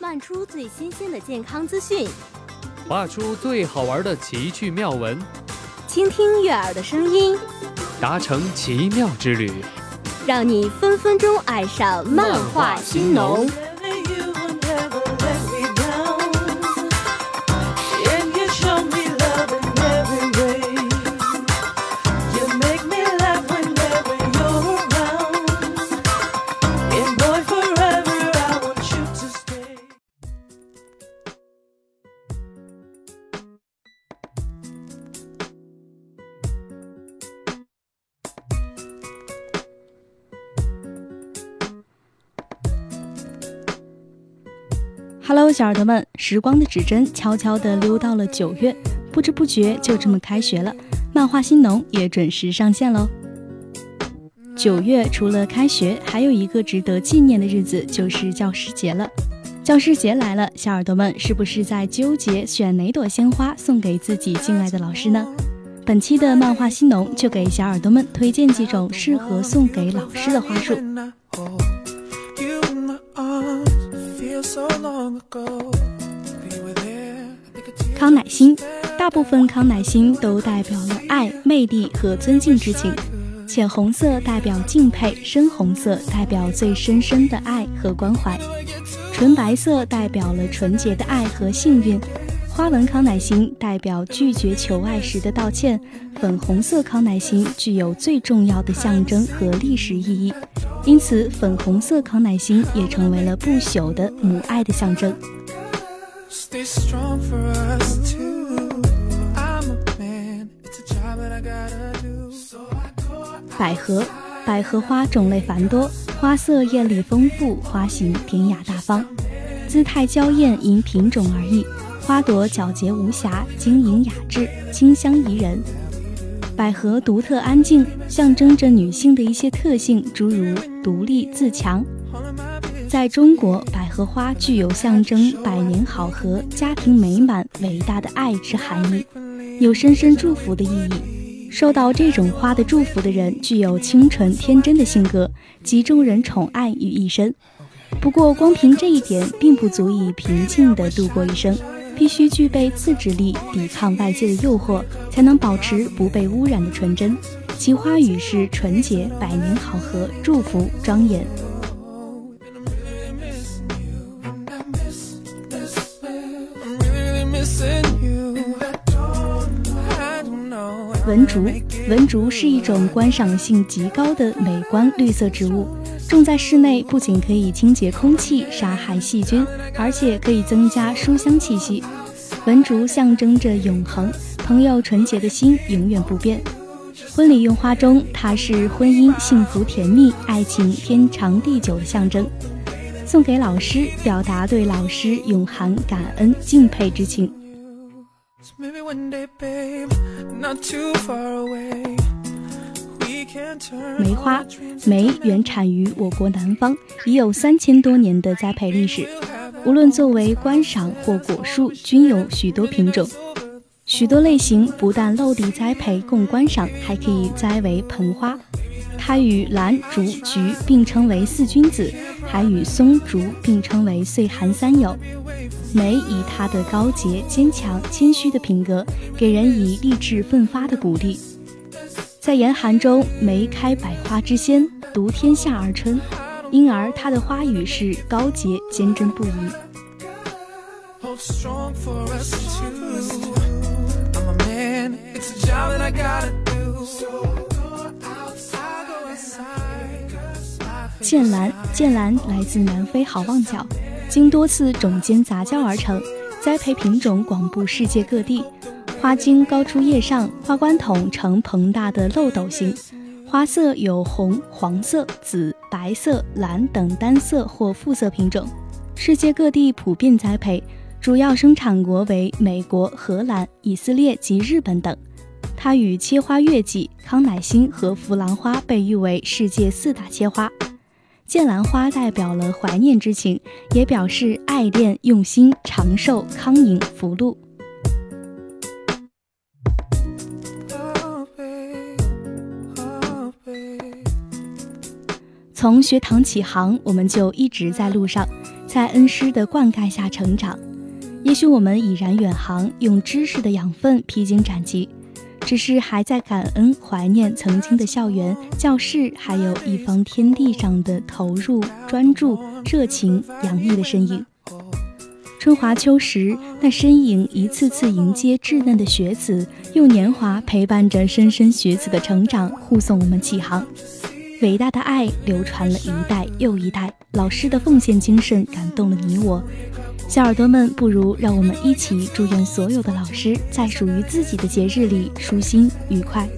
漫出最新鲜的健康资讯，画出最好玩的奇趣妙文，倾听悦耳的声音，达成奇妙之旅，让你分分钟爱上漫画新农。Hello，小耳朵们，时光的指针悄悄地溜到了九月，不知不觉就这么开学了。漫画新农也准时上线喽。九月除了开学，还有一个值得纪念的日子，就是教师节了。教师节来了，小耳朵们是不是在纠结选哪朵鲜花送给自己敬爱的老师呢？本期的漫画新农就给小耳朵们推荐几种适合送给老师的花束。康乃馨，大部分康乃馨都代表了爱、魅力和尊敬之情。浅红色代表敬佩，深红色代表最深深的爱和关怀。纯白色代表了纯洁的爱和幸运。花纹康乃馨代表拒绝求爱时的道歉。粉红色康乃馨具有最重要的象征和历史意义。因此，粉红色康乃馨也成为了不朽的母爱的象征。百合，百合花种类繁多，花色艳丽丰富，花型典雅大方，姿态娇艳，因品种而异。花朵皎洁无瑕，晶莹雅致，清香宜人。百合独特安静，象征着女性的一些特性，诸如独立自强。在中国，百合花具有象征百年好合、家庭美满、伟大的爱之含义，有深深祝福的意义。受到这种花的祝福的人，具有清纯天真的性格，集众人宠爱于一身。不过，光凭这一点，并不足以平静地度过一生。必须具备自制力，抵抗外界的诱惑，才能保持不被污染的纯真。其花语是纯洁、百年好合、祝福、庄严。文竹，文竹是一种观赏性极高的美观绿色植物。种在室内，不仅可以清洁空气、杀害细菌，而且可以增加书香气息。文竹象征着永恒，朋友纯洁的心永远不变。婚礼用花中，它是婚姻幸福甜蜜、爱情天长地久的象征。送给老师，表达对老师永含感恩敬佩之情。梅花，梅原产于我国南方，已有三千多年的栽培历史。无论作为观赏或果树，均有许多品种。许多类型不但露地栽培供观赏，还可以栽为盆花。它与兰、竹、菊并称为四君子，还与松、竹并称为岁寒三友。梅以它的高洁、坚强、谦虚的品格，给人以励志奋发的鼓励。在严寒中，梅开百花之先，独天下而春，因而它的花语是高洁、坚贞不移。剑兰，剑兰来自南非好望角，经多次种间杂交而成，栽培品种广布世界各地。花茎高出叶上，花冠筒呈膨大的漏斗形，花色有红、黄色、紫、白色、蓝等单色或复色品种，世界各地普遍栽培，主要生产国为美国、荷兰、以色列及日本等。它与切花月季、康乃馨和弗兰花被誉为世界四大切花。剑兰花代表了怀念之情，也表示爱恋、用心、长寿、康宁、福禄。从学堂起航，我们就一直在路上，在恩师的灌溉下成长。也许我们已然远航，用知识的养分披荆斩棘，只是还在感恩、怀念曾经的校园、教室，还有一方天地上的投入、专注、热情、洋溢的身影。春华秋实，那身影一次次迎接稚嫩的学子，用年华陪伴着莘莘学子的成长，护送我们起航。伟大的爱流传了一代又一代，老师的奉献精神感动了你我。小耳朵们，不如让我们一起祝愿所有的老师在属于自己的节日里舒心愉快。